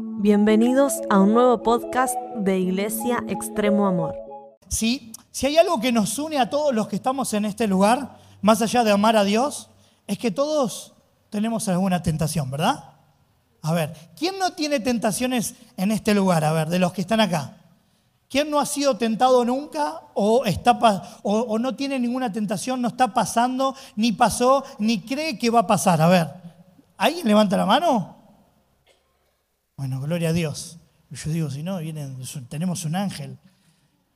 Bienvenidos a un nuevo podcast de Iglesia Extremo Amor. ¿Sí? Si hay algo que nos une a todos los que estamos en este lugar, más allá de amar a Dios, es que todos tenemos alguna tentación, ¿verdad? A ver, ¿quién no tiene tentaciones en este lugar? A ver, de los que están acá. ¿Quién no ha sido tentado nunca o, está, o, o no tiene ninguna tentación, no está pasando, ni pasó, ni cree que va a pasar? A ver, ¿alguien levanta la mano? Bueno, gloria a Dios. Yo digo, si no, tenemos un ángel.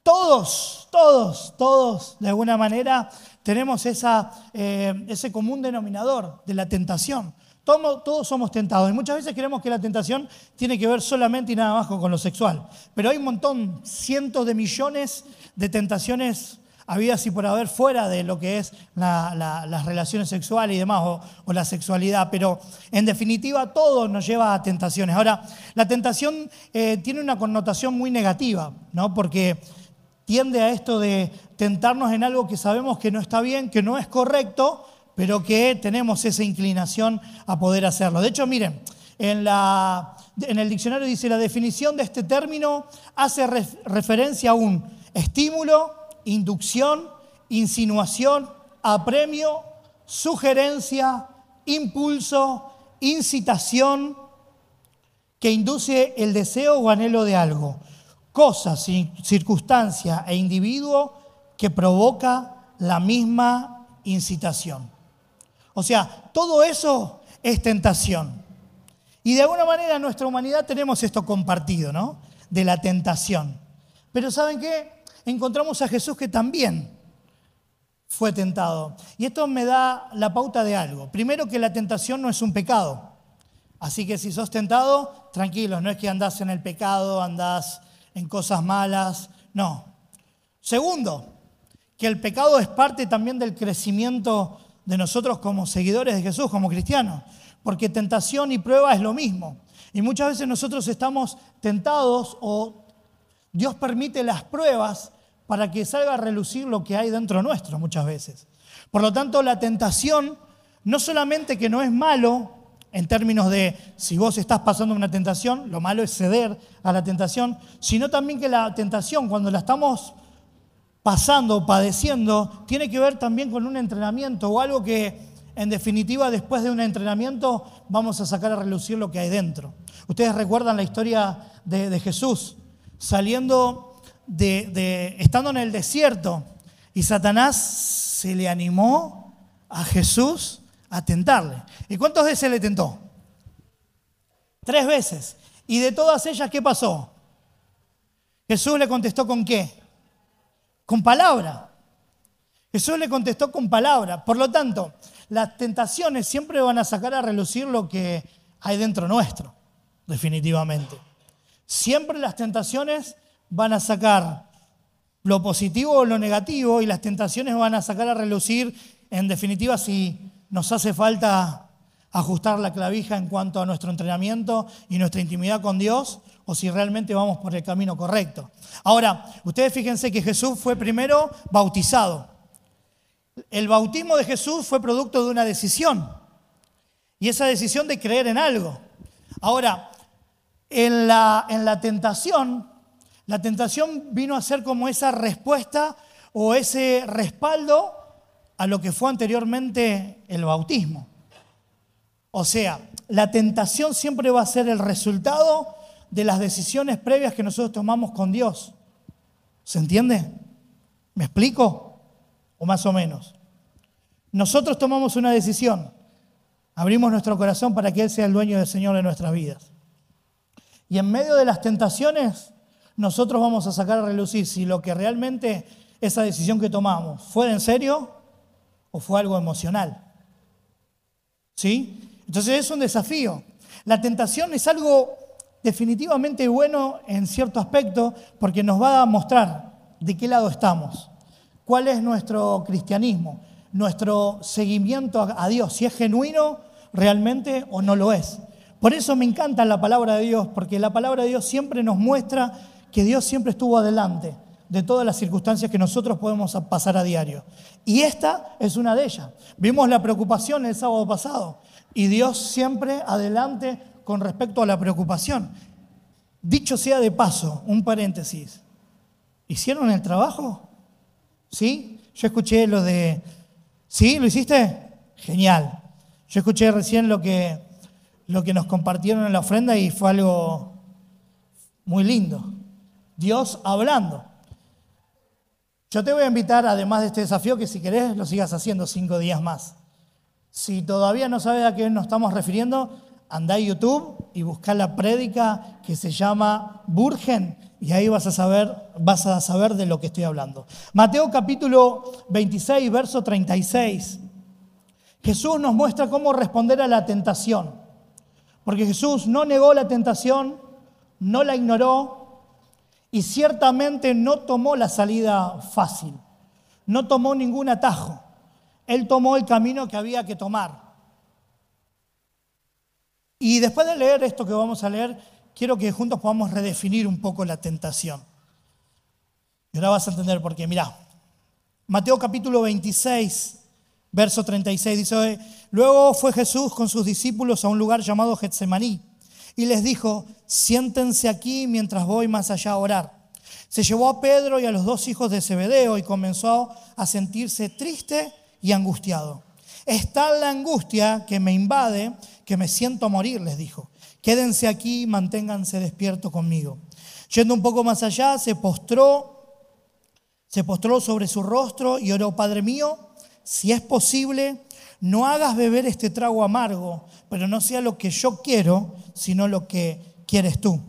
Todos, todos, todos, de alguna manera, tenemos esa, eh, ese común denominador de la tentación. Todos, todos, somos tentados y muchas veces creemos que la tentación tiene que ver solamente y nada más con lo sexual. Pero hay un montón, cientos de millones de tentaciones habidas y por haber fuera de lo que es las relaciones sexuales y demás, o, la sexualidad. Pero en definitiva todo nos lleva a tentaciones. Ahora, la tentación eh, tiene una connotación muy negativa, ¿no? porque tiende a esto de tentarnos en algo que sabemos que no está bien, que no es correcto, pero que tenemos esa inclinación a poder hacerlo. De hecho, miren, en, la, en el diccionario dice la definición de este término hace referencia a un estímulo, inducción, insinuación, apremio, sugerencia, impulso, incitación que induce el deseo o anhelo de algo, cosa, circunstancia e individuo que provoca la misma incitación. O sea, todo eso es tentación. Y de alguna manera en nuestra humanidad tenemos esto compartido, ¿no? De la tentación. Pero ¿saben qué? Encontramos a Jesús que también fue tentado. Y esto me da la pauta de algo. Primero que la tentación no es un pecado. Así que si sos tentado, tranquilo, no es que andás en el pecado, andás en cosas malas, no. Segundo, que el pecado es parte también del crecimiento de nosotros como seguidores de Jesús, como cristianos, porque tentación y prueba es lo mismo. Y muchas veces nosotros estamos tentados o Dios permite las pruebas para que salga a relucir lo que hay dentro nuestro muchas veces. Por lo tanto, la tentación no solamente que no es malo en términos de si vos estás pasando una tentación, lo malo es ceder a la tentación, sino también que la tentación cuando la estamos pasando padeciendo tiene que ver también con un entrenamiento o algo que en definitiva después de un entrenamiento vamos a sacar a relucir lo que hay dentro. Ustedes recuerdan la historia de, de Jesús saliendo de, estando en el desierto y Satanás se le animó a Jesús a tentarle. ¿Y cuántas veces le tentó? Tres veces. ¿Y de todas ellas qué pasó? Jesús le contestó con qué? Con palabra. Jesús le contestó con palabra. Por lo tanto, las tentaciones siempre van a sacar a relucir lo que hay dentro nuestro, definitivamente. Siempre las tentaciones van a sacar lo positivo o lo negativo y las tentaciones van a sacar a relucir, en definitiva, si nos hace falta ajustar la clavija en cuanto a nuestro entrenamiento y nuestra intimidad con Dios o si realmente vamos por el camino correcto. Ahora, ustedes fíjense que Jesús fue primero bautizado. El bautismo de Jesús fue producto de una decisión y esa decisión de creer en algo. Ahora, en la, en la tentación, la tentación vino a ser como esa respuesta o ese respaldo a lo que fue anteriormente el bautismo. O sea, la tentación siempre va a ser el resultado de las decisiones previas que nosotros tomamos con Dios. ¿Se entiende? ¿Me explico? O más o menos. Nosotros tomamos una decisión, abrimos nuestro corazón para que Él sea el dueño del Señor de nuestras vidas. Y en medio de las tentaciones, nosotros vamos a sacar a relucir si lo que realmente esa decisión que tomamos fue en serio o fue algo emocional. ¿Sí? Entonces es un desafío. La tentación es algo definitivamente bueno en cierto aspecto porque nos va a mostrar de qué lado estamos, cuál es nuestro cristianismo, nuestro seguimiento a Dios, si es genuino realmente o no lo es. Por eso me encanta la palabra de Dios, porque la palabra de Dios siempre nos muestra que Dios siempre estuvo adelante de todas las circunstancias que nosotros podemos pasar a diario. Y esta es una de ellas. Vimos la preocupación el sábado pasado y Dios siempre adelante con respecto a la preocupación. Dicho sea de paso, un paréntesis. ¿Hicieron el trabajo? ¿Sí? Yo escuché lo de... ¿Sí? ¿Lo hiciste? Genial. Yo escuché recién lo que, lo que nos compartieron en la ofrenda y fue algo muy lindo. Dios hablando. Yo te voy a invitar, además de este desafío, que si querés lo sigas haciendo cinco días más. Si todavía no sabes a qué nos estamos refiriendo, anda a YouTube y busca la prédica que se llama Burgen y ahí vas a saber, vas a saber de lo que estoy hablando. Mateo capítulo 26, verso 36. Jesús nos muestra cómo responder a la tentación. Porque Jesús no negó la tentación, no la ignoró, y ciertamente no tomó la salida fácil, no tomó ningún atajo. Él tomó el camino que había que tomar. Y después de leer esto que vamos a leer, quiero que juntos podamos redefinir un poco la tentación. Y ahora vas a entender por qué. Mirá, Mateo capítulo 26, verso 36 dice, luego fue Jesús con sus discípulos a un lugar llamado Getsemaní y les dijo, siéntense aquí mientras voy más allá a orar. Se llevó a Pedro y a los dos hijos de Zebedeo y comenzó a sentirse triste y angustiado. Es tal la angustia que me invade que me siento morir, les dijo. Quédense aquí y manténganse despiertos conmigo. Yendo un poco más allá, se postró, se postró sobre su rostro y oró, Padre mío, si es posible, no hagas beber este trago amargo, pero no sea lo que yo quiero, sino lo que quieres tú.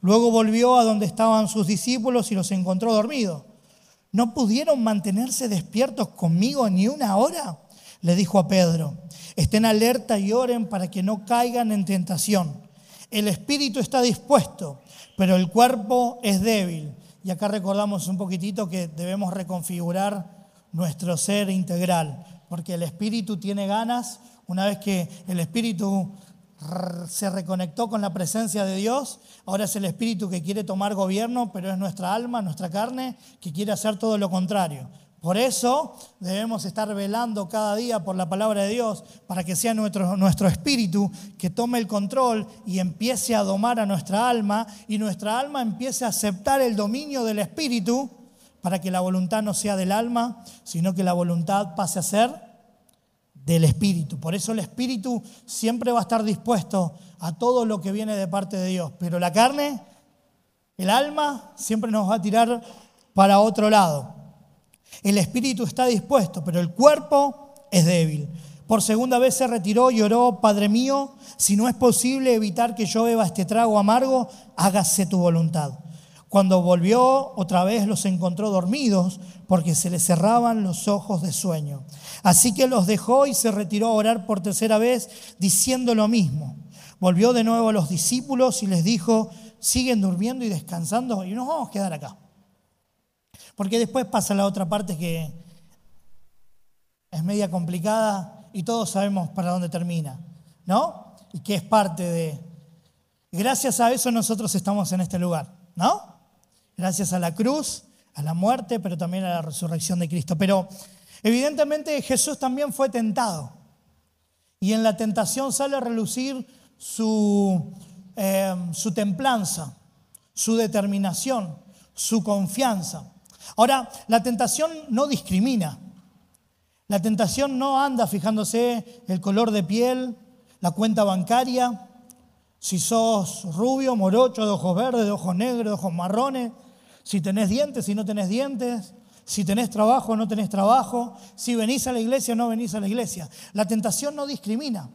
Luego volvió a donde estaban sus discípulos y los encontró dormidos. ¿No pudieron mantenerse despiertos conmigo ni una hora? Le dijo a Pedro, estén alerta y oren para que no caigan en tentación. El espíritu está dispuesto, pero el cuerpo es débil. Y acá recordamos un poquitito que debemos reconfigurar nuestro ser integral porque el espíritu tiene ganas, una vez que el espíritu se reconectó con la presencia de Dios, ahora es el espíritu que quiere tomar gobierno, pero es nuestra alma, nuestra carne, que quiere hacer todo lo contrario. Por eso debemos estar velando cada día por la palabra de Dios para que sea nuestro, nuestro espíritu que tome el control y empiece a domar a nuestra alma y nuestra alma empiece a aceptar el dominio del espíritu para que la voluntad no sea del alma, sino que la voluntad pase a ser del espíritu. Por eso el espíritu siempre va a estar dispuesto a todo lo que viene de parte de Dios, pero la carne, el alma, siempre nos va a tirar para otro lado. El espíritu está dispuesto, pero el cuerpo es débil. Por segunda vez se retiró y oró, Padre mío, si no es posible evitar que yo beba este trago amargo, hágase tu voluntad. Cuando volvió otra vez los encontró dormidos porque se les cerraban los ojos de sueño. Así que los dejó y se retiró a orar por tercera vez diciendo lo mismo. Volvió de nuevo a los discípulos y les dijo, siguen durmiendo y descansando y nos vamos a quedar acá. Porque después pasa la otra parte que es media complicada y todos sabemos para dónde termina, ¿no? Y que es parte de... Gracias a eso nosotros estamos en este lugar, ¿no? Gracias a la cruz, a la muerte, pero también a la resurrección de Cristo. Pero evidentemente Jesús también fue tentado. Y en la tentación sale a relucir su, eh, su templanza, su determinación, su confianza. Ahora, la tentación no discrimina. La tentación no anda fijándose el color de piel, la cuenta bancaria, si sos rubio, morocho, de ojos verdes, de ojos negros, de ojos marrones, si tenés dientes, si no tenés dientes, si tenés trabajo no tenés trabajo, si venís a la iglesia no venís a la iglesia. La tentación no discrimina.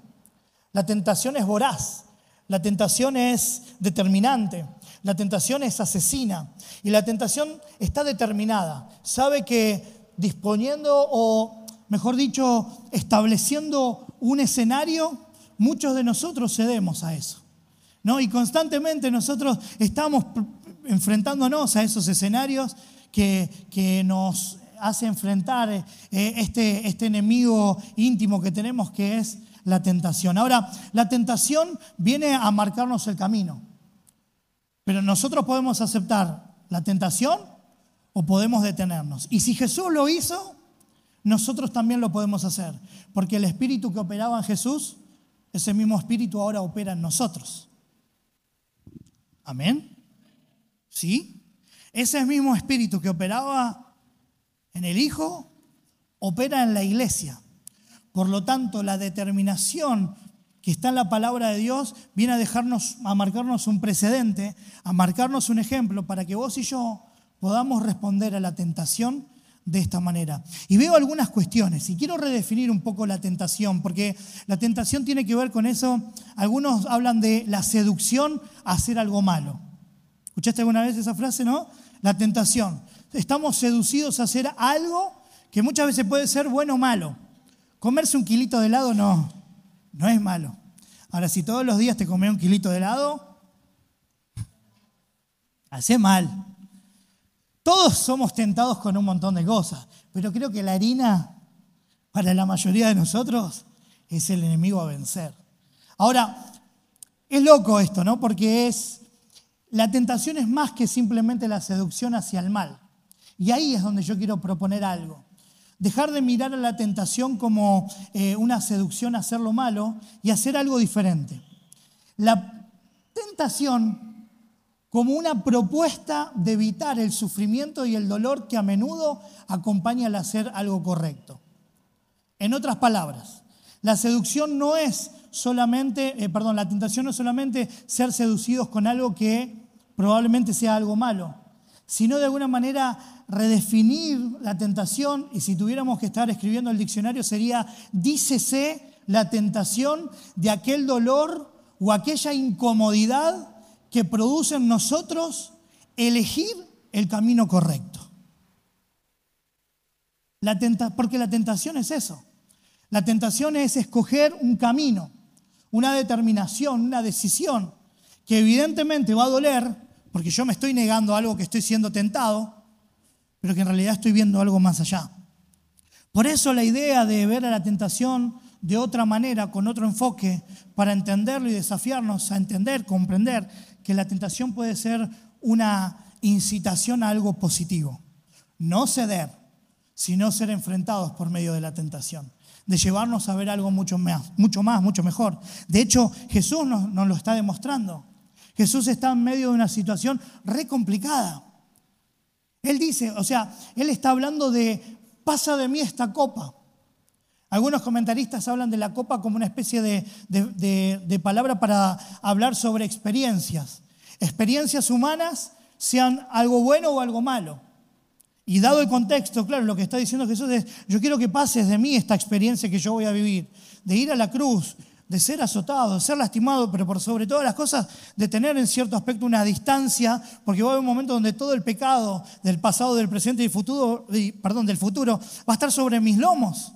La tentación es voraz. La tentación es determinante. La tentación es asesina. Y la tentación está determinada. Sabe que disponiendo o, mejor dicho, estableciendo un escenario, muchos de nosotros cedemos a eso. ¿no? Y constantemente nosotros estamos enfrentándonos a esos escenarios que, nos hace enfrentar eh, este, este enemigo íntimo que tenemos que es la tentación. Ahora, la tentación viene a marcarnos el camino, pero nosotros podemos aceptar la tentación o podemos detenernos. Y si Jesús lo hizo, nosotros también lo podemos hacer, porque el espíritu que operaba en Jesús, ese mismo espíritu ahora opera en nosotros. Amén. ¿Sí? Ese mismo espíritu que operaba en el Hijo, opera en la iglesia. Por lo tanto, la determinación que está en la palabra de Dios viene a dejarnos, a marcarnos un precedente, a marcarnos un ejemplo para que vos y yo podamos responder a la tentación de esta manera. Y veo algunas cuestiones y quiero redefinir un poco la tentación, porque la tentación tiene que ver con eso. Algunos hablan de la seducción a hacer algo malo. ¿Escuchaste alguna vez esa frase, no? La tentación. Estamos seducidos a hacer algo que muchas veces puede ser bueno o malo. Comerse un kilito de helado no, no es malo. Ahora, si todos los días te comes un kilito de helado, hace mal. Todos somos tentados con un montón de cosas, pero creo que la harina, para la mayoría de nosotros, es el enemigo a vencer. Ahora, es loco esto, ¿no? Porque es, la tentación es más que simplemente la seducción hacia el mal. Y ahí es donde yo quiero proponer algo. Dejar de mirar a la tentación como eh, una seducción a hacer lo malo y hacer algo diferente. La tentación como una propuesta de evitar el sufrimiento y el dolor que a menudo acompaña al hacer algo correcto. En otras palabras, la seducción no es solamente, eh, perdón, la tentación no es solamente ser seducidos con algo que probablemente sea algo malo, sino de alguna manera redefinir la tentación, y si tuviéramos que estar escribiendo el diccionario sería, dícese la tentación de aquel dolor o aquella incomodidad que produce en nosotros elegir el camino correcto. Porque la tentación es eso. La tentación es escoger un camino, una determinación, una decisión, que evidentemente va a doler, porque yo me estoy negando algo que estoy siendo tentado, pero que en realidad estoy viendo algo más allá. Por eso la idea de ver a la tentación de otra manera, con otro enfoque, para entenderlo y desafiarnos a entender, comprender que la tentación puede ser una incitación a algo positivo. No ceder, sino ser enfrentados por medio de la tentación, de llevarnos a ver algo mucho más, mucho más, mucho mejor. De hecho, Jesús nos lo está demostrando. Jesús está en medio de una situación re complicada. Él dice, o sea, Él está hablando de, pasa de mí esta copa. Algunos comentaristas hablan de la copa como una especie de, palabra para hablar sobre experiencias. Experiencias humanas, sean algo bueno o algo malo. Y dado el contexto, claro, lo que está diciendo Jesús es, yo quiero que pases de mí esta experiencia que yo voy a vivir, de ir a la cruz, de ser azotado, de ser lastimado, pero por sobre todas las cosas, de tener en cierto aspecto una distancia, porque va a haber un momento donde todo el pecado del pasado, del presente y futuro, perdón, del futuro va a estar sobre mis lomos.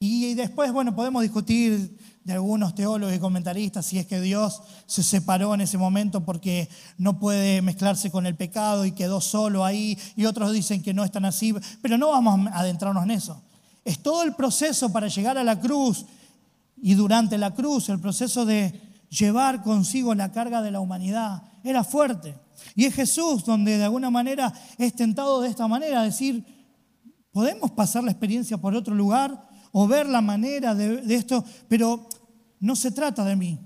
Y después, bueno, podemos discutir de algunos teólogos y comentaristas si es que Dios se separó en ese momento porque no puede mezclarse con el pecado y quedó solo ahí, y otros dicen que no es tan así, pero no vamos a adentrarnos en eso. Es todo el proceso para llegar a la cruz y durante la cruz, el proceso de llevar consigo la carga de la humanidad, era fuerte. Y es Jesús donde de alguna manera es tentado de esta manera, decir, ¿podemos pasar la experiencia por otro lugar? o ver la manera de, esto, pero no se trata de mí.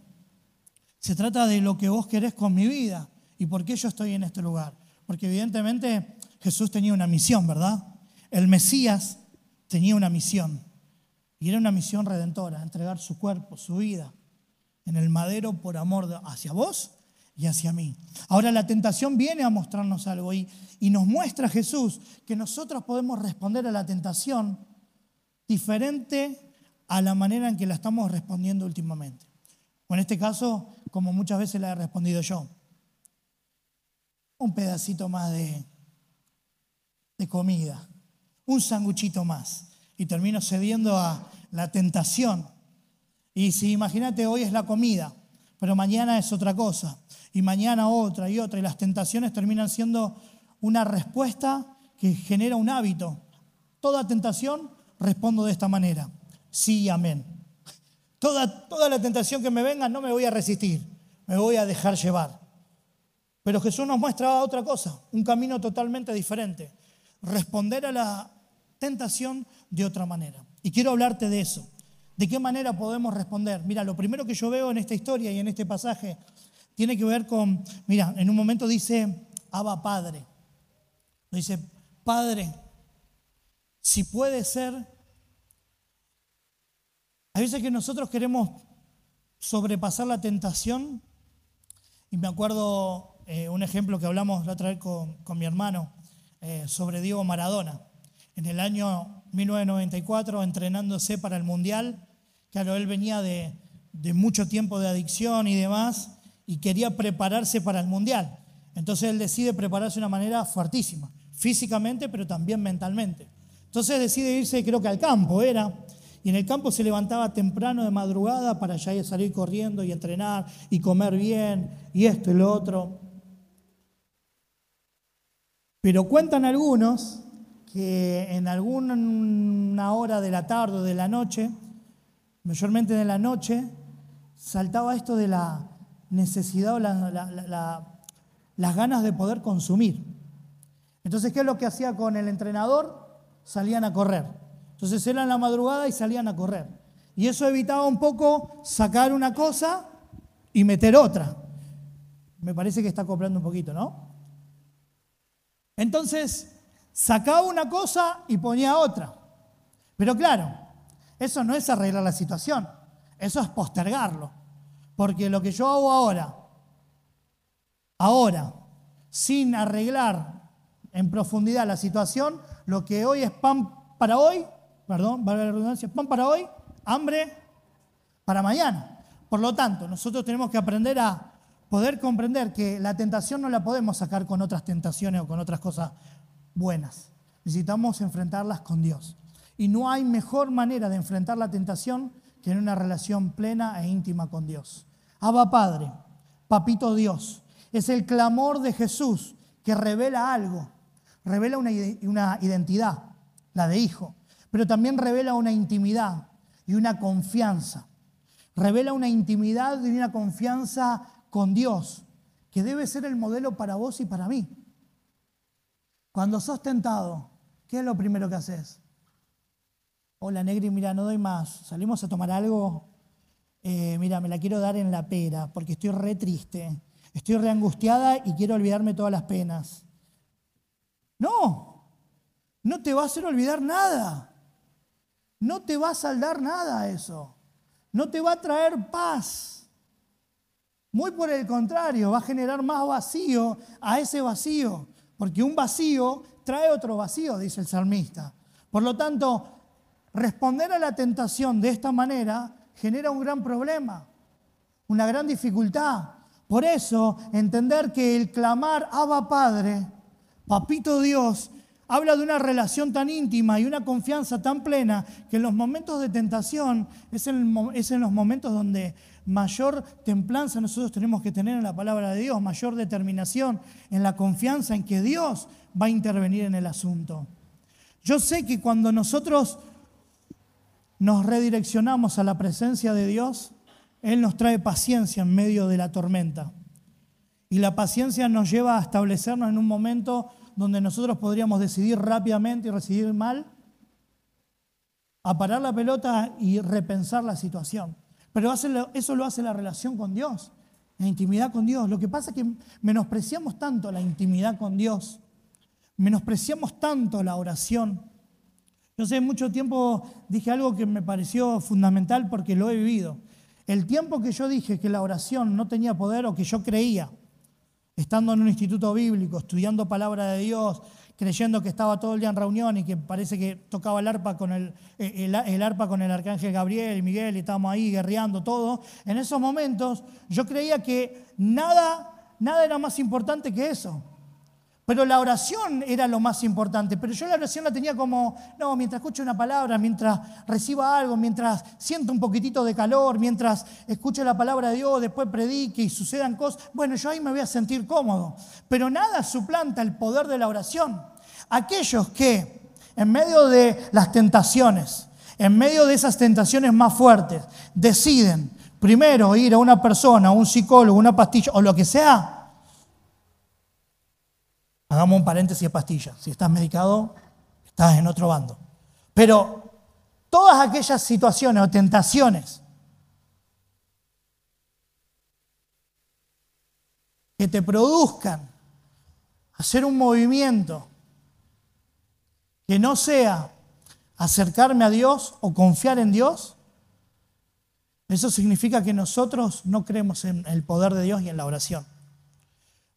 Se trata de lo que vos querés con mi vida y por qué yo estoy en este lugar. Porque evidentemente Jesús tenía una misión, ¿verdad? El Mesías tenía una misión. Y era una misión redentora, entregar su cuerpo, su vida en el madero por amor hacia vos y hacia mí. Ahora la tentación viene a mostrarnos algo y, y nos muestra Jesús que nosotros podemos responder a la tentación diferente a la manera en que la estamos respondiendo últimamente. O en este caso, como muchas veces la he respondido yo. Un pedacito más de, de comida, un sanguchito más. Y termino cediendo a la tentación. Y si imagínate, hoy es la comida, pero mañana es otra cosa. Y mañana otra y otra. Y las tentaciones terminan siendo una respuesta que genera un hábito. Toda tentación respondo de esta manera. Sí, amén. Toda, toda la tentación que me venga no me voy a resistir, me voy a dejar llevar. Pero Jesús nos muestra otra cosa, un camino totalmente diferente. Responder a la tentación de otra manera. Y quiero hablarte de eso. ¿De qué manera podemos responder? Mira, lo primero que yo veo en esta historia y en este pasaje tiene que ver con, mira, en un momento dice, Abba Padre. Dice, Padre, si puede ser, hay veces que nosotros queremos sobrepasar la tentación, y me acuerdo eh, un ejemplo que hablamos la otra vez con, mi hermano eh, sobre Diego Maradona. En el año 1994, entrenándose para el Mundial, claro, él venía de, de mucho tiempo de adicción y demás, y quería prepararse para el Mundial. Entonces él decide prepararse de una manera fuertísima, físicamente, pero también mentalmente. Entonces decide irse, creo que al campo era, y en el campo se levantaba temprano de madrugada para ya salir corriendo y entrenar y comer bien y esto y lo otro. Pero cuentan algunos que en alguna hora de la tarde o de la noche, mayormente de la noche, saltaba esto de la necesidad o las ganas de poder consumir. Entonces, ¿qué es lo que hacía con el entrenador? Salían a correr. Entonces eran la madrugada y salían a correr. Y eso evitaba un poco sacar una cosa y meter otra. Me parece que está acoplando un poquito, ¿no? Entonces, sacaba una cosa y ponía otra. Pero claro, eso no es arreglar la situación, eso es postergarlo. Porque lo que yo hago ahora, ahora, sin arreglar en profundidad la situación, lo que hoy es pan para hoy, perdón, valga la redundancia, pan para hoy, hambre para mañana. Por lo tanto, nosotros tenemos que aprender a poder comprender que la tentación no la podemos sacar con otras tentaciones o con otras cosas buenas. Necesitamos enfrentarlas con Dios. Y no hay mejor manera de enfrentar la tentación que en una relación plena e íntima con Dios. Abba Padre, Papito Dios, es el clamor de Jesús que revela algo, revela una, una identidad, la de hijo, pero también revela una intimidad y una confianza. Revela una intimidad y una confianza con Dios, que debe ser el modelo para vos y para mí. Cuando sos tentado, ¿qué es lo primero que haces? Hola, Negri, mira, no doy más. Salimos a tomar algo. Eh, mira, me la quiero dar en la pera porque estoy re triste. Estoy re angustiada y quiero olvidarme todas las penas. No, no te va a hacer olvidar nada. No te va a saldar nada eso. No te va a traer paz. Muy por el contrario, va a generar más vacío a ese vacío. Porque un vacío trae otro vacío, dice el salmista. Por lo tanto, responder a la tentación de esta manera genera un gran problema, una gran dificultad. Por eso, entender que el clamar Abba Padre, Papito Dios, habla de una relación tan íntima y una confianza tan plena que en los momentos de tentación es en, es en los momentos donde mayor templanza nosotros tenemos que tener en la palabra de Dios, mayor determinación en la confianza en que Dios va a intervenir en el asunto. Yo sé que cuando nosotros nos redireccionamos a la presencia de Dios, Él nos trae paciencia en medio de la tormenta. Y la paciencia nos lleva a establecernos en un momento donde nosotros podríamos decidir rápidamente y recibir mal, a parar la pelota y repensar la situación. Pero eso lo hace la relación con Dios, la intimidad con Dios. Lo que pasa es que menospreciamos tanto la intimidad con Dios, menospreciamos tanto la oración. Yo sé, mucho tiempo dije algo que me pareció fundamental porque lo he vivido. El tiempo que yo dije que la oración no tenía poder o que yo creía, estando en un instituto bíblico, estudiando palabra de Dios, creyendo que estaba todo el día en reunión y que parece que tocaba el arpa con el, el, arpa con el arcángel Gabriel y Miguel y estábamos ahí guerreando todo, en esos momentos yo creía que nada, nada era más importante que eso. Pero la oración era lo más importante. Pero yo la oración la tenía como, no, mientras escucho una palabra, mientras reciba algo, mientras siento un poquitito de calor, mientras escuche la palabra de Dios, después predique y sucedan cosas, bueno, yo ahí me voy a sentir cómodo. Pero nada suplanta el poder de la oración. Aquellos que en medio de las tentaciones, en medio de esas tentaciones más fuertes, deciden primero ir a una persona, a un psicólogo, una pastilla o lo que sea, Hagamos un paréntesis de pastillas. Si estás medicado, estás en otro bando. Pero todas aquellas situaciones o tentaciones que te produzcan hacer un movimiento que no sea acercarme a Dios o confiar en Dios, eso significa que nosotros no creemos en el poder de Dios y en la oración.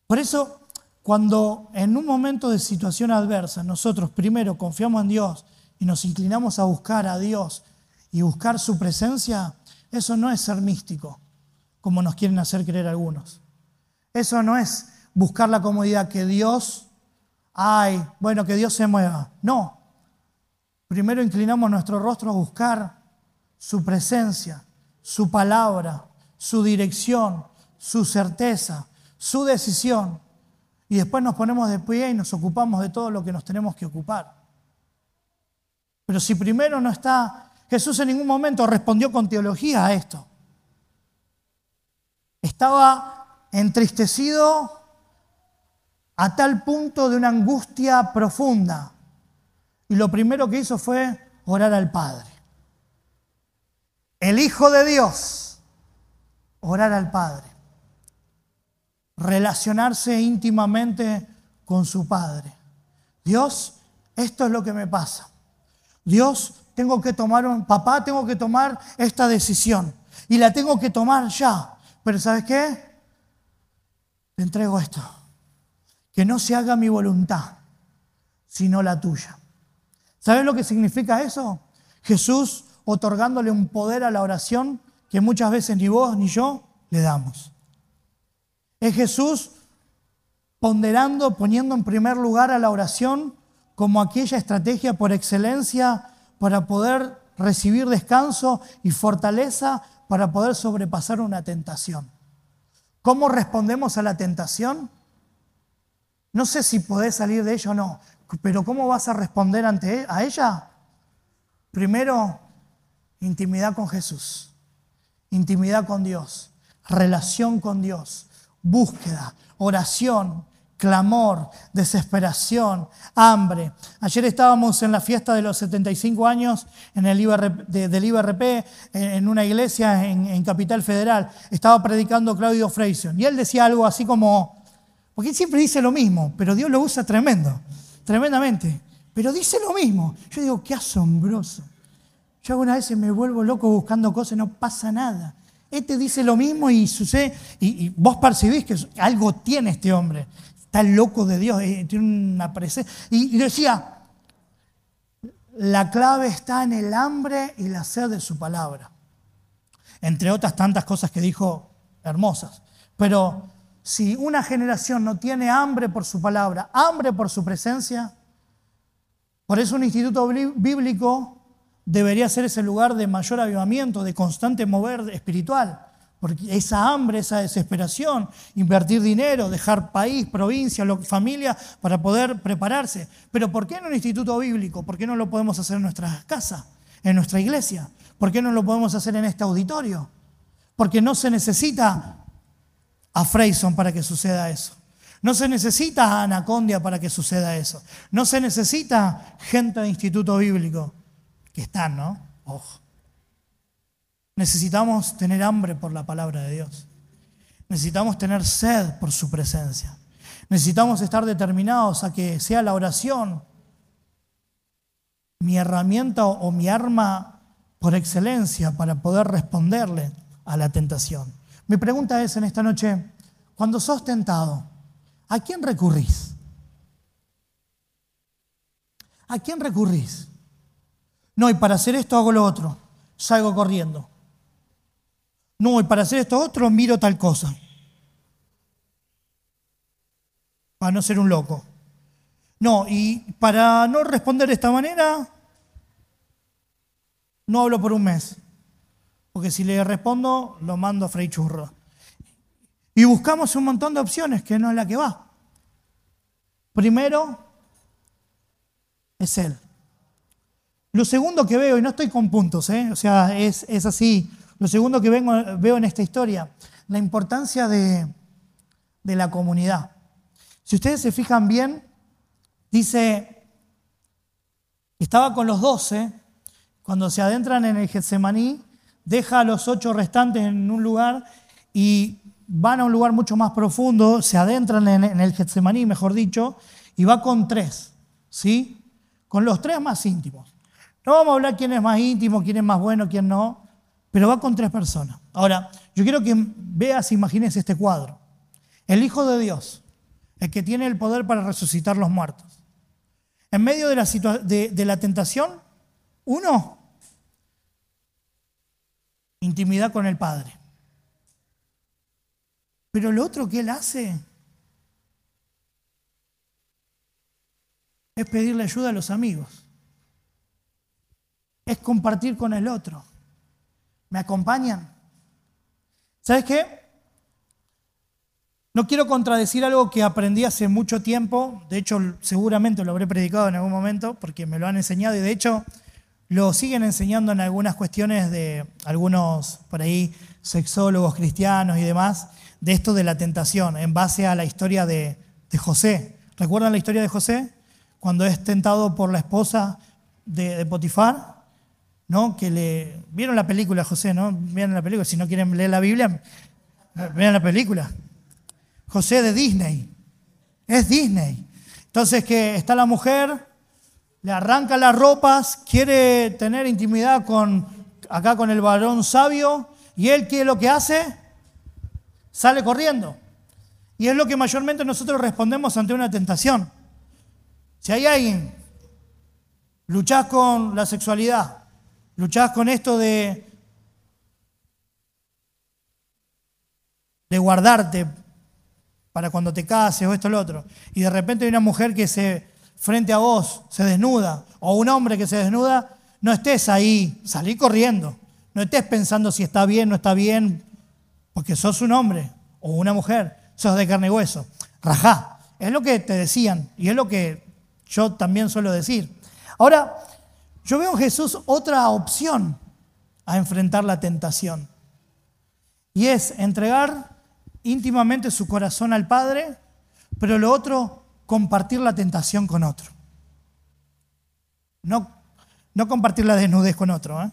Por eso, cuando en un momento de situación adversa nosotros primero confiamos en Dios y nos inclinamos a buscar a Dios y buscar su presencia, eso no es ser místico, como nos quieren hacer creer algunos. Eso no es buscar la comodidad que Dios, ay, bueno, que Dios se mueva. No. Primero inclinamos nuestro rostro a buscar su presencia, su palabra, su dirección, su certeza, su decisión. Y después nos ponemos de pie y nos ocupamos de todo lo que nos tenemos que ocupar. Pero si primero no está, Jesús en ningún momento respondió con teología a esto. Estaba entristecido a tal punto de una angustia profunda. Y lo primero que hizo fue orar al Padre. El Hijo de Dios, orar al Padre. Relacionarse íntimamente con su Padre. Dios, esto es lo que me pasa. Dios, tengo que tomar un, papá, tengo que tomar esta decisión. Y la tengo que tomar ya. Pero ¿sabes qué? Te entrego esto. Que no se haga mi voluntad, sino la tuya. ¿Sabes lo que significa eso? Jesús otorgándole un poder a la oración que muchas veces ni vos ni yo le damos. Es Jesús ponderando, poniendo en primer lugar a la oración como aquella estrategia por excelencia para poder recibir descanso y fortaleza para poder sobrepasar una tentación. ¿Cómo respondemos a la tentación? No sé si podés salir de ella o no, pero ¿cómo vas a responder ante e-, a ella? Primero, intimidad con Jesús, intimidad con Dios, relación con Dios, búsqueda, oración, clamor, desesperación, hambre. Ayer estábamos en la fiesta de los 75 años en el del IBRP, en una iglesia en, Capital Federal. Estaba predicando Claudio Freyson y él decía algo así como, porque él siempre dice lo mismo, pero Dios lo usa tremendo, tremendamente. Pero dice lo mismo. Yo digo, qué asombroso. Yo algunas veces me vuelvo loco buscando cosas y no pasa nada. Este dice lo mismo y sucede, y, vos percibís que algo tiene este hombre está loco de Dios, eh, tiene una presencia. Y, decía, la clave está en el hambre y la sed de su palabra. Entre otras tantas cosas que dijo hermosas. Pero si una generación no tiene hambre por su palabra, hambre por su presencia, por eso un instituto bíblico debería ser ese lugar de mayor avivamiento, de constante mover espiritual. Porque esa hambre, esa desesperación, invertir dinero, dejar país, provincia, familia para poder prepararse. Pero ¿por qué en un instituto bíblico? ¿Por qué no lo podemos hacer en nuestra casa, en nuestra iglesia? ¿Por qué no lo podemos hacer en este auditorio? Porque no se necesita a Freyson para que suceda eso. No se necesita a Anacondia para que suceda eso. No se necesita gente de instituto bíblico, que están, ¿no? Ojo. Necesitamos tener hambre por la palabra de Dios. Necesitamos tener sed por su presencia. Necesitamos estar determinados a que sea la oración mi herramienta o mi arma por excelencia para poder responderle a la tentación. Mi pregunta es en esta noche, cuando sos tentado, ¿a quién recurrís? ¿A quién recurrís? No, y para hacer esto hago lo otro, salgo corriendo. No, y para hacer esto otro miro tal cosa. Para no ser un loco. No, y para no responder de esta manera, no hablo por un mes. Porque si le respondo, lo mando a Frey Churro. Y buscamos un montón de opciones que no es la que va. Primero, es Él. Lo segundo que veo, y no estoy con puntos, ¿eh? o sea, es, así, lo segundo que veo en esta historia, la importancia de, la comunidad. Si ustedes se fijan bien, dice, estaba con los doce, cuando se adentran en el Getsemaní, deja a los ocho restantes en un lugar y van a un lugar mucho más profundo, se adentran en, el Getsemaní, mejor dicho, y va con tres, ¿sí? Con los tres más íntimos. No vamos a hablar quién es más íntimo, quién es más bueno, quién no, pero va con tres personas. Ahora, yo quiero que veas, imagines este cuadro. El Hijo de Dios, el que tiene el poder para resucitar los muertos. En medio de la, de la tentación, uno, intimidad con el Padre. Pero lo otro que él hace es pedirle ayuda a los amigos. Es compartir con el otro. ¿Me acompañan? ¿Sabes qué? No quiero contradecir algo que aprendí hace mucho tiempo. De hecho, seguramente lo habré predicado en algún momento porque me lo han enseñado y de hecho lo siguen enseñando en algunas cuestiones de algunos por ahí sexólogos cristianos y demás de esto de la tentación en base a la historia de, José. ¿Recuerdan la historia de José? Cuando es tentado por la esposa de, Potifar, ¿no? Que le. ¿Vieron la película, José? ¿No? Vieron la película. Si no quieren leer la Biblia, vean la película. José de Disney. Es Disney. Entonces que está la mujer, le arranca las ropas, quiere tener intimidad con acá con el varón sabio, y él qué es lo que hace? sale corriendo. Y es lo que mayormente nosotros respondemos ante una tentación. Si hay alguien, luchás con la sexualidad, luchás con esto de, de guardarte para cuando te cases o esto o lo otro, y de repente hay una mujer que se frente a vos se desnuda, o un hombre que se desnuda, no estés ahí, salí corriendo. No estés pensando si está bien, no está bien, porque sos un hombre o una mujer, sos de carne y hueso. Rajá. Es lo que te decían y es lo que yo también suelo decir. Ahora, yo veo en Jesús otra opción a enfrentar la tentación. Y es entregar íntimamente su corazón al Padre, pero lo otro, compartir la tentación con otro. No, no compartir la desnudez con otro, ¿eh?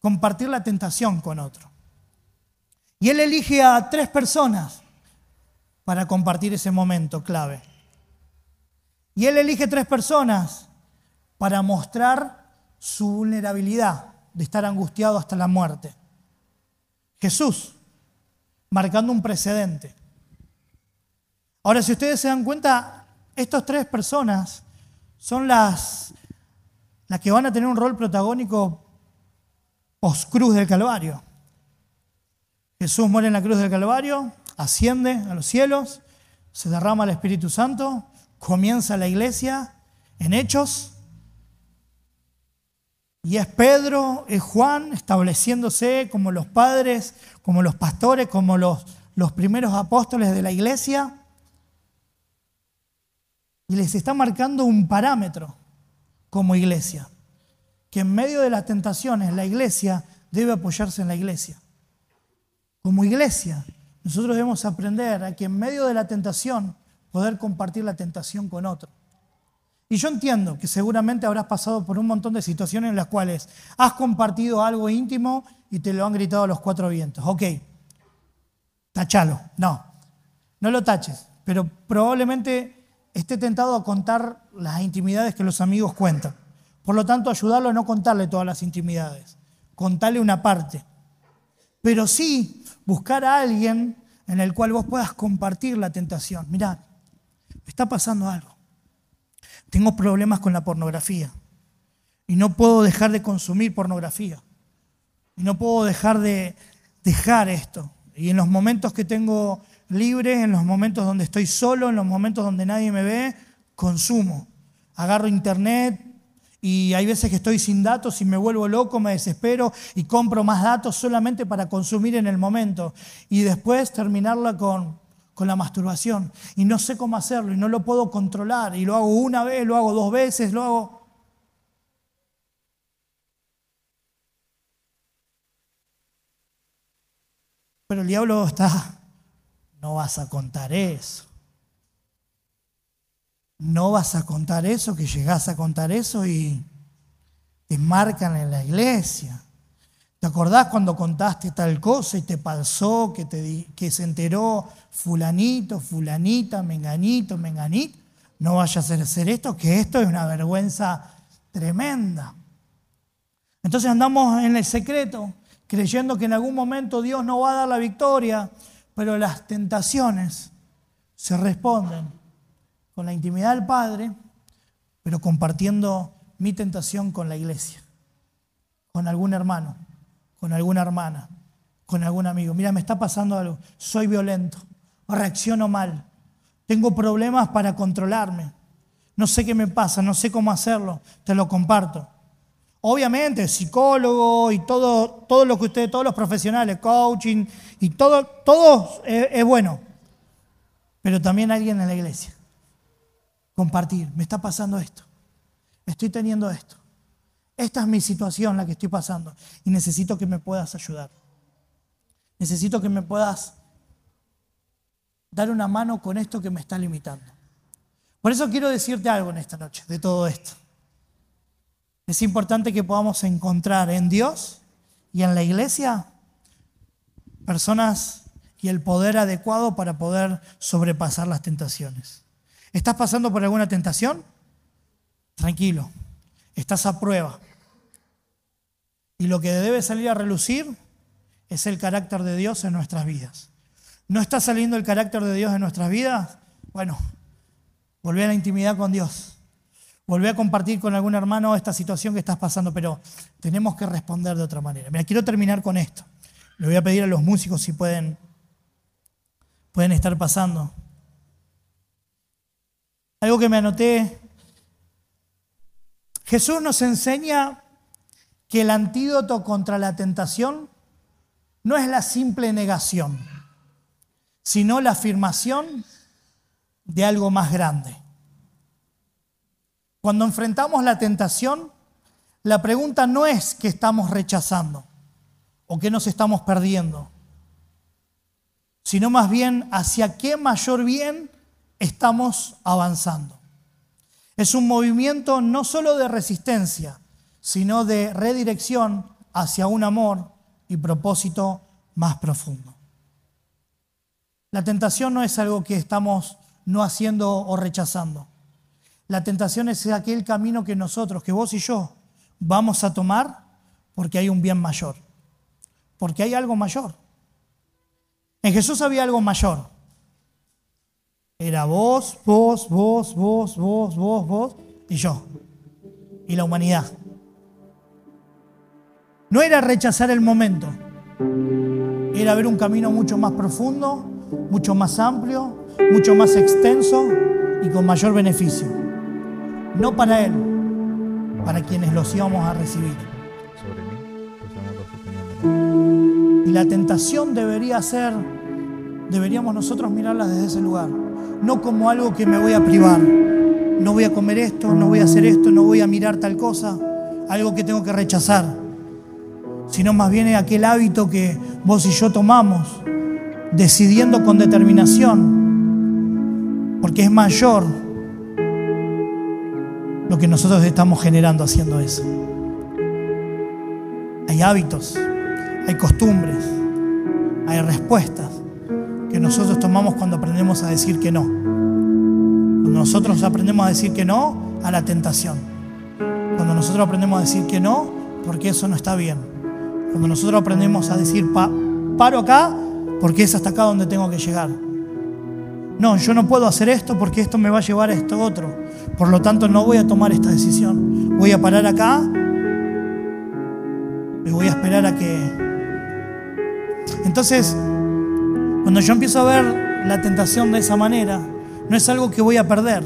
compartir la tentación con otro. Y él elige a tres personas para compartir ese momento clave. Y él elige tres personas para mostrar su vulnerabilidad de estar angustiado hasta la muerte. Jesús, marcando un precedente. Ahora, si ustedes se dan cuenta, estas tres personas son las, las que van a tener un rol protagónico post-cruz del Calvario. Jesús muere en la cruz del Calvario, asciende a los cielos, se derrama el Espíritu Santo, comienza la iglesia en hechos. Y es Pedro, es Juan, estableciéndose como los padres, como los pastores, como los, los primeros apóstoles de la iglesia. Y les está marcando un parámetro como iglesia, que en medio de las tentaciones la iglesia debe apoyarse en la iglesia. Como iglesia, nosotros debemos aprender a que en medio de la tentación poder compartir la tentación con otro. Y yo entiendo que seguramente habrás pasado por un montón de situaciones en las cuales has compartido algo íntimo y te lo han gritado a los cuatro vientos. Ok, tachalo. No, no lo taches, pero probablemente esté tentado a contar las intimidades que los amigos cuentan. Por lo tanto, ayudarlo a no contarle todas las intimidades, contarle una parte. Pero sí buscar a alguien en el cual vos puedas compartir la tentación. Mirá, está pasando algo. Tengo problemas con la pornografía y no puedo dejar de consumir pornografía. Y no puedo dejar de dejar esto. Y en los momentos que tengo libres, en los momentos donde estoy solo, en los momentos donde nadie me ve, consumo. Agarro internet, y hay veces que estoy sin datos y me vuelvo loco, me desespero y compro más datos solamente para consumir en el momento y después terminarla con, con la masturbación. Y no sé cómo hacerlo y no lo puedo controlar. Y lo hago una vez, lo hago dos veces, lo hago... Pero el diablo está, no vas a contar eso. No vas a contar eso, que llegás a contar eso y te marcan en la iglesia, ¿Te acordás cuando contaste tal cosa y te pasó, que, te, que se enteró fulanito, fulanita, menganito, menganito? No vayas a hacer esto, que esto es una vergüenza tremenda. Entonces andamos en el secreto, creyendo que en algún momento Dios nos va a dar la victoria, pero las tentaciones se responden con la intimidad del Padre, pero compartiendo mi tentación con la iglesia, con algún hermano, con alguna hermana, con algún amigo. Mira, me está pasando algo, soy violento, reacciono mal, tengo problemas para controlarme, no sé qué me pasa, no sé cómo hacerlo, te lo comparto. Obviamente, psicólogo y todo, todo lo que ustedes, todos los profesionales, coaching y todo, todo es, bueno. Pero también alguien en la iglesia. Compartir, me está pasando esto. Estoy teniendo esto. Esta es mi situación, la que estoy pasando. Y necesito que me puedas ayudar. Necesito que me puedas dar una mano con esto que me está limitando. Por eso quiero decirte algo en esta noche, de todo esto. Es importante que podamos encontrar en Dios y en la iglesia personas y el poder adecuado para poder sobrepasar las tentaciones. ¿Estás pasando por alguna tentación? Tranquilo, estás a prueba. Y lo que debe salir a relucir es el carácter de Dios en nuestras vidas. ¿No está saliendo el carácter de Dios en nuestras vidas? Bueno, volvé a la intimidad con Dios. Volví a compartir con algún hermano esta situación que estás pasando, pero tenemos que responder de otra manera. Mira, quiero terminar con esto. Le voy a pedir a los músicos si pueden, pueden estar pasando. Algo que me anoté. Jesús nos enseña que el antídoto contra la tentación no es la simple negación, sino la afirmación de algo más grande. Cuando enfrentamos la tentación, la pregunta no es qué estamos rechazando o qué nos estamos perdiendo, sino más bien hacia qué mayor bien estamos avanzando. Es un movimiento no solo de resistencia, sino de redirección hacia un amor y propósito más profundo. La tentación no es algo que estamos no haciendo o rechazando. La tentación es aquel camino que nosotros, que vos y yo, vamos a tomar porque hay un bien mayor, porque hay algo mayor. En Jesús había algo mayor. Era vos, vos, vos, vos, vos, vos, vos y yo. Y la humanidad. No era rechazar el momento, era ver un camino mucho más profundo, mucho más amplio, mucho más extenso y con mayor beneficio no para Él, para quienes los íbamos a recibir. Y la tentación debería ser, deberíamos nosotros mirarla desde ese lugar, no como algo que me voy a privar. No voy a comer esto, no voy a hacer esto, no voy a mirar tal cosa, algo que tengo que rechazar, sino más bien aquel hábito que vos y yo tomamos, decidiendo con determinación, porque es mayor lo que nosotros estamos generando haciendo eso. Hay hábitos, hay costumbres, hay respuestas que nosotros tomamos cuando aprendemos a decir que no. Cuando nosotros aprendemos a decir que no a la tentación. Cuando nosotros aprendemos a decir que no porque eso no está bien. Cuando nosotros aprendemos a decir paro acá porque es hasta acá donde tengo que llegar. No, yo no puedo hacer esto porque esto me va a llevar a esto otro. Por lo tanto, no voy a tomar esta decisión. Voy a parar acá y voy a esperar a que... Entonces, cuando yo empiezo a ver la tentación de esa manera, no es algo que voy a perder,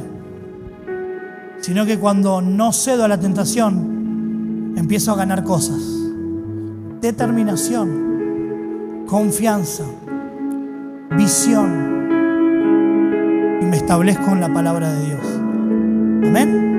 sino que cuando no cedo a la tentación, empiezo a ganar cosas. Determinación, confianza, visión y me establezco en la palabra de Dios. Amén.